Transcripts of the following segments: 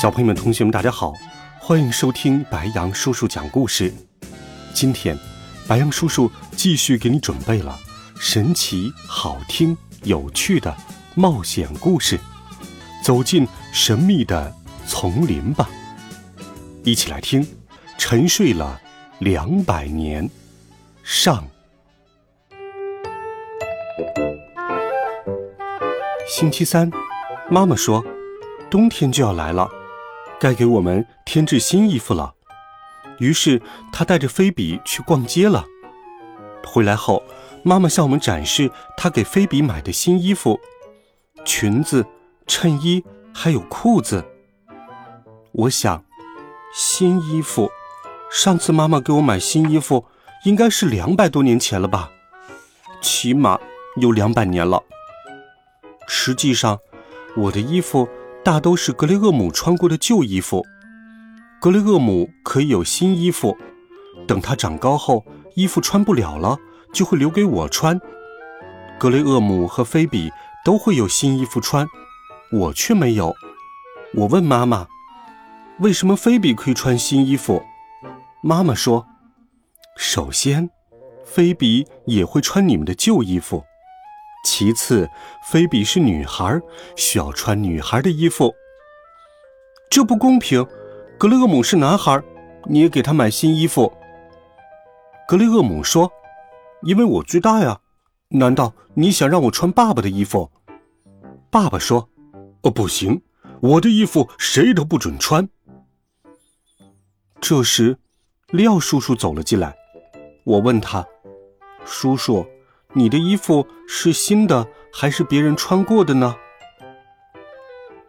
小朋友们、同学们，大家好，欢迎收听白羊叔叔讲故事。今天，白羊叔叔继续给你准备了神奇、好听、有趣的冒险故事。走进神秘的丛林吧，一起来听。沉睡了两百年，上。星期三，妈妈说，冬天就要来了。该给我们添置新衣服了，于是他带着菲比去逛街了。回来后，妈妈向我们展示她给菲比买的新衣服：裙子、衬衣，还有裤子。我想，新衣服，上次妈妈给我买新衣服，应该是两百多年前了吧？起码有两百年了。实际上，我的衣服。大都是格雷厄姆穿过的旧衣服，格雷厄姆可以有新衣服，等他长高后，衣服穿不了了，就会留给我穿。格雷厄姆和菲比都会有新衣服穿，我却没有。我问妈妈，为什么菲比可以穿新衣服？妈妈说，首先，菲比也会穿你们的旧衣服。其次，菲比是女孩，需要穿女孩的衣服。这不公平。格雷厄姆是男孩，你也给他买新衣服。格雷厄姆说：“因为我最大呀。”难道你想让我穿爸爸的衣服？爸爸说：“哦，不行，我的衣服谁都不准穿。”这时，利奥叔叔走了进来。我问他：“叔叔。”你的衣服是新的还是别人穿过的呢？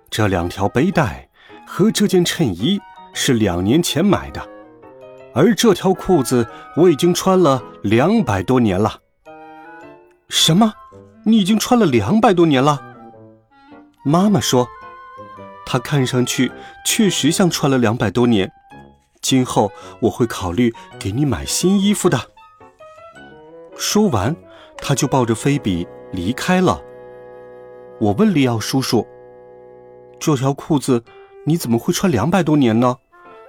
这两条背带和这件衬衣是两年前买的，而这条裤子我已经穿了两百多年了。什么？你已经穿了两百多年了？妈妈说，她看上去确实像穿了两百多年。今后我会考虑给你买新衣服的。说完。他就抱着菲比离开了。我问利奥叔叔：“这条裤子你怎么会穿两百多年呢？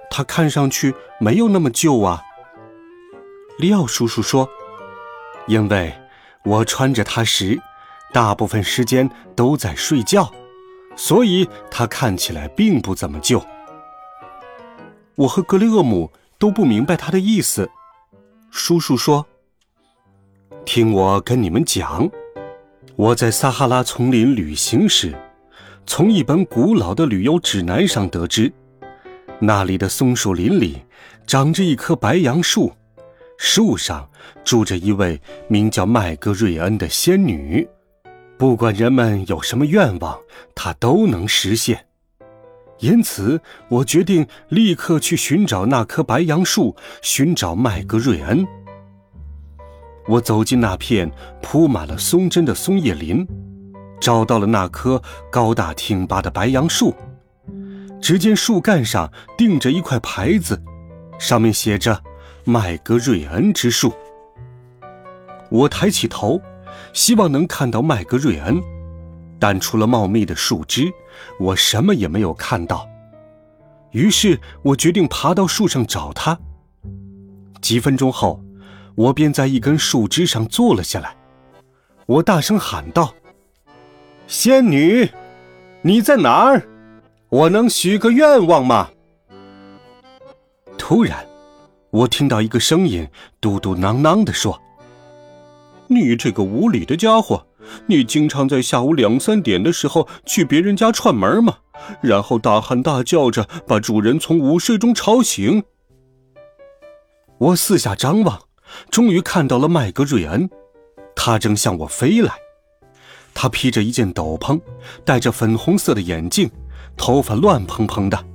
它看上去没有那么旧啊。”利奥叔叔说：“因为我穿着它时，大部分时间都在睡觉，所以它看起来并不怎么旧。”我和格雷厄姆都不明白他的意思。叔叔说。听我跟你们讲，我在撒哈拉丛林旅行时，从一本古老的旅游指南上得知，那里的松树林里长着一棵白杨树，树上住着一位名叫麦格瑞恩的仙女，不管人们有什么愿望，她都能实现。因此，我决定立刻去寻找那棵白杨树，寻找麦格瑞恩。我走进那片铺满了松针的松叶林，找到了那棵高大挺拔的白杨树。只见树干上钉着一块牌子，上面写着“麦格瑞恩之树”。我抬起头，希望能看到麦格瑞恩，但除了茂密的树枝，我什么也没有看到。于是我决定爬到树上找他。几分钟后。我便在一根树枝上坐了下来，我大声喊道：“仙女，你在哪儿？我能许个愿望吗？”突然，我听到一个声音嘟嘟囔囔地说：“你这个无礼的家伙，你经常在下午两三点的时候去别人家串门吗？然后大喊大叫着把主人从午睡中吵醒。”我四下张望。终于看到了麦格瑞恩，他正向我飞来。他披着一件斗篷，戴着粉红色的眼镜，头发乱蓬蓬的。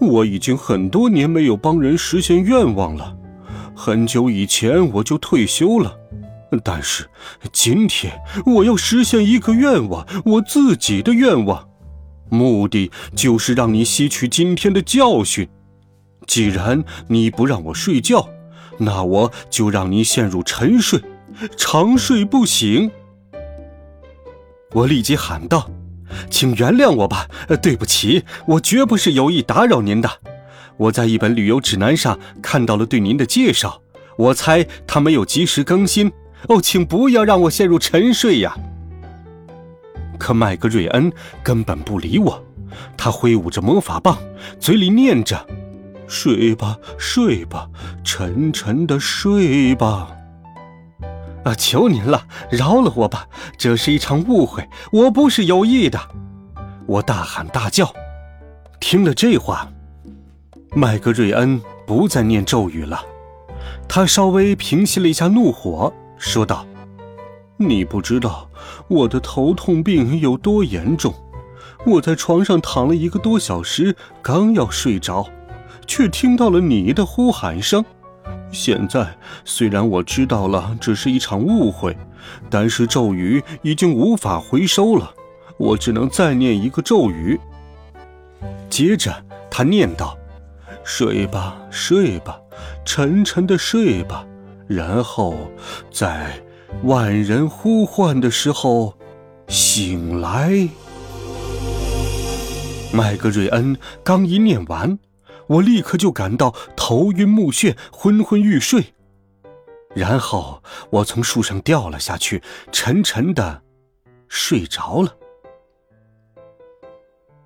我已经很多年没有帮人实现愿望了，很久以前我就退休了。但是今天我要实现一个愿望，我自己的愿望，目的就是让你吸取今天的教训。既然你不让我睡觉，那我就让你陷入沉睡，长睡不醒。我立即喊道：“请原谅我吧，对不起，我绝不是有意打扰您的。我在一本旅游指南上看到了对您的介绍，我猜他没有及时更新。哦，请不要让我陷入沉睡呀！”可麦格瑞恩根本不理我，他挥舞着魔法棒，嘴里念着。睡吧，睡吧，沉沉的睡吧。啊，求您了，饶了我吧，这是一场误会，我不是有意的。我大喊大叫。听了这话，麦格瑞恩不再念咒语了，他稍微平息了一下怒火，说道：“你不知道我的头痛病有多严重，我在床上躺了一个多小时，刚要睡着。”却听到了你的呼喊声。现在虽然我知道了这是一场误会，但是咒语已经无法回收了，我只能再念一个咒语。接着他念道：“睡吧，睡吧，沉沉的睡吧。”然后在万人呼唤的时候醒来。麦格瑞恩刚一念完。我立刻就感到头晕目眩、昏昏欲睡，然后我从树上掉了下去，沉沉的睡着了。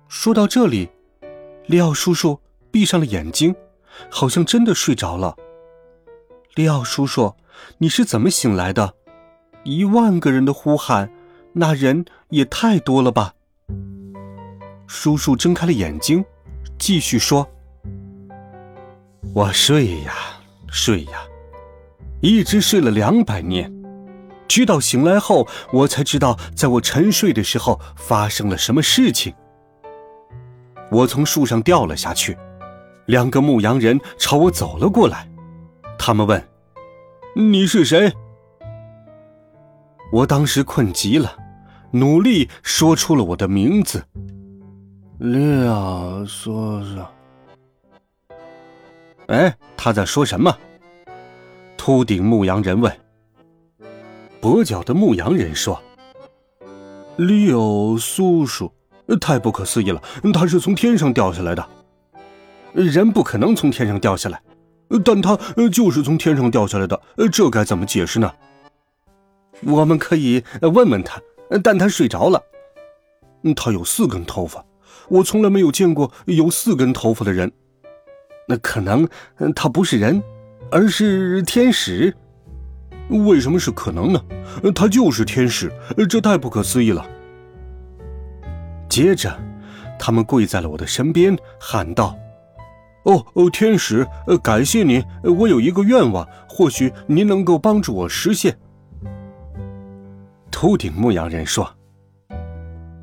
说到这里，利奥叔叔闭上了眼睛，好像真的睡着了。利奥叔叔，你是怎么醒来的？一万个人的呼喊，那人也太多了吧？叔叔睁开了眼睛，继续说。我睡呀睡呀，一直睡了两百年，直到醒来后，我才知道在我沉睡的时候发生了什么事情。我从树上掉了下去，两个牧羊人朝我走了过来，他们问：“你是谁？”我当时困极了，努力说出了我的名字：“利亚叔叔。”哎，他在说什么？秃顶牧羊人问。跛脚的牧羊人说：“里奥叔叔，太不可思议了！他是从天上掉下来的。人不可能从天上掉下来，但他就是从天上掉下来的。这该怎么解释呢？我们可以问问他，但他睡着了。他有四根头发，我从来没有见过有四根头发的人。”那可能他不是人，而是天使。为什么是可能呢？他就是天使，这太不可思议了。接着，他们跪在了我的身边，喊道：“哦哦，天使，感谢您！我有一个愿望，或许您能够帮助我实现。”秃顶牧羊人说：“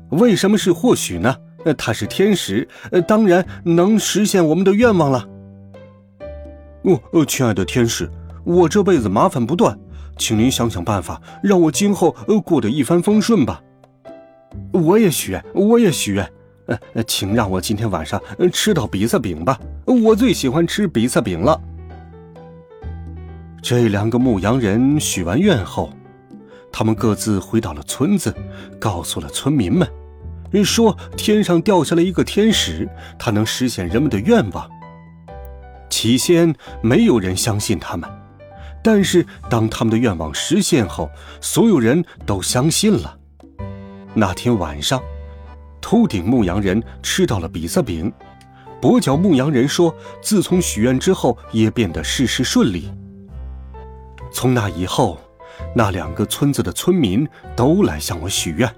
为什么是或许呢？他是天使，当然能实现我们的愿望了。”哦哦，亲爱的天使，我这辈子麻烦不断，请您想想办法，让我今后过得一帆风顺吧。我也许愿，我也许愿，呃，请让我今天晚上吃到比萨饼吧，我最喜欢吃比萨饼了。这两个牧羊人许完愿后，他们各自回到了村子，告诉了村民们，说天上掉下来一个天使，他能实现人们的愿望。起先没有人相信他们，但是当他们的愿望实现后，所有人都相信了。那天晚上，秃顶牧羊人吃到了比萨饼，跛脚牧羊人说，自从许愿之后，也变得事事顺利。从那以后，那两个村子的村民都来向我许愿。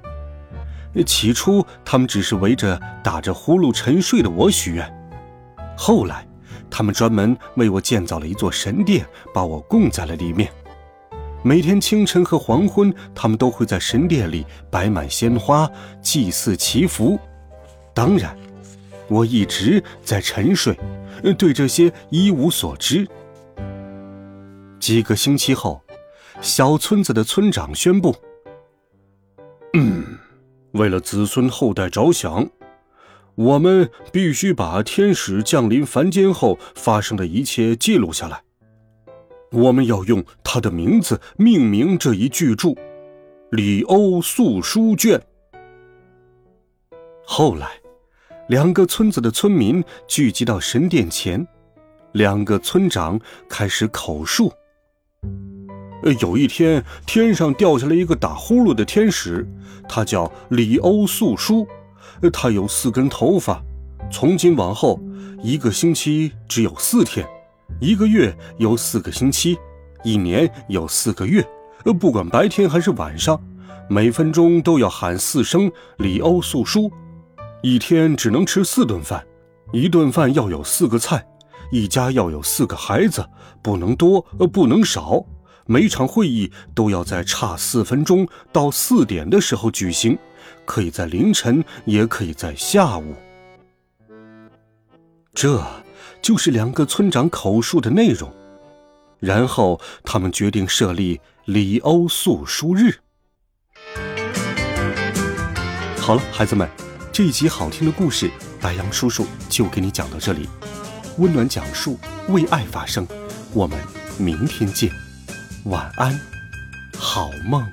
起初，他们只是围着打着呼噜沉睡的我许愿，后来。他们专门为我建造了一座神殿，把我供在了里面。每天清晨和黄昏，他们都会在神殿里摆满鲜花，祭祀祈福。当然，我一直在沉睡，对这些一无所知。几个星期后，小村子的村长宣布：“嗯，为了子孙后代着想，我们必须把天使降临凡间后发生的一切记录下来。我们要用他的名字命名这一巨著《里欧素书卷》。”后来。两个村子的村民聚集到神殿前，两个村长开始口述。有一天，天上掉下来一个打呼噜的天使，他叫里欧素书，他有四根头发。从今往后，一个星期只有四天，一个月有四个星期，一年有四个月。不管白天还是晚上，每分钟都要喊四声里欧素书。一天只能吃四顿饭，一顿饭要有四个菜，一家要有四个孩子，不能多，不能少。每场会议都要在差四分钟到四点的时候举行，可以在凌晨，也可以在下午。这就是两个村长口述的内容。然后他们决定设立里欧素书日。好了，孩子们。这一集好听的故事，白杨叔叔就给你讲到这里。温暖讲述，为爱发声。我们明天见，晚安，好梦。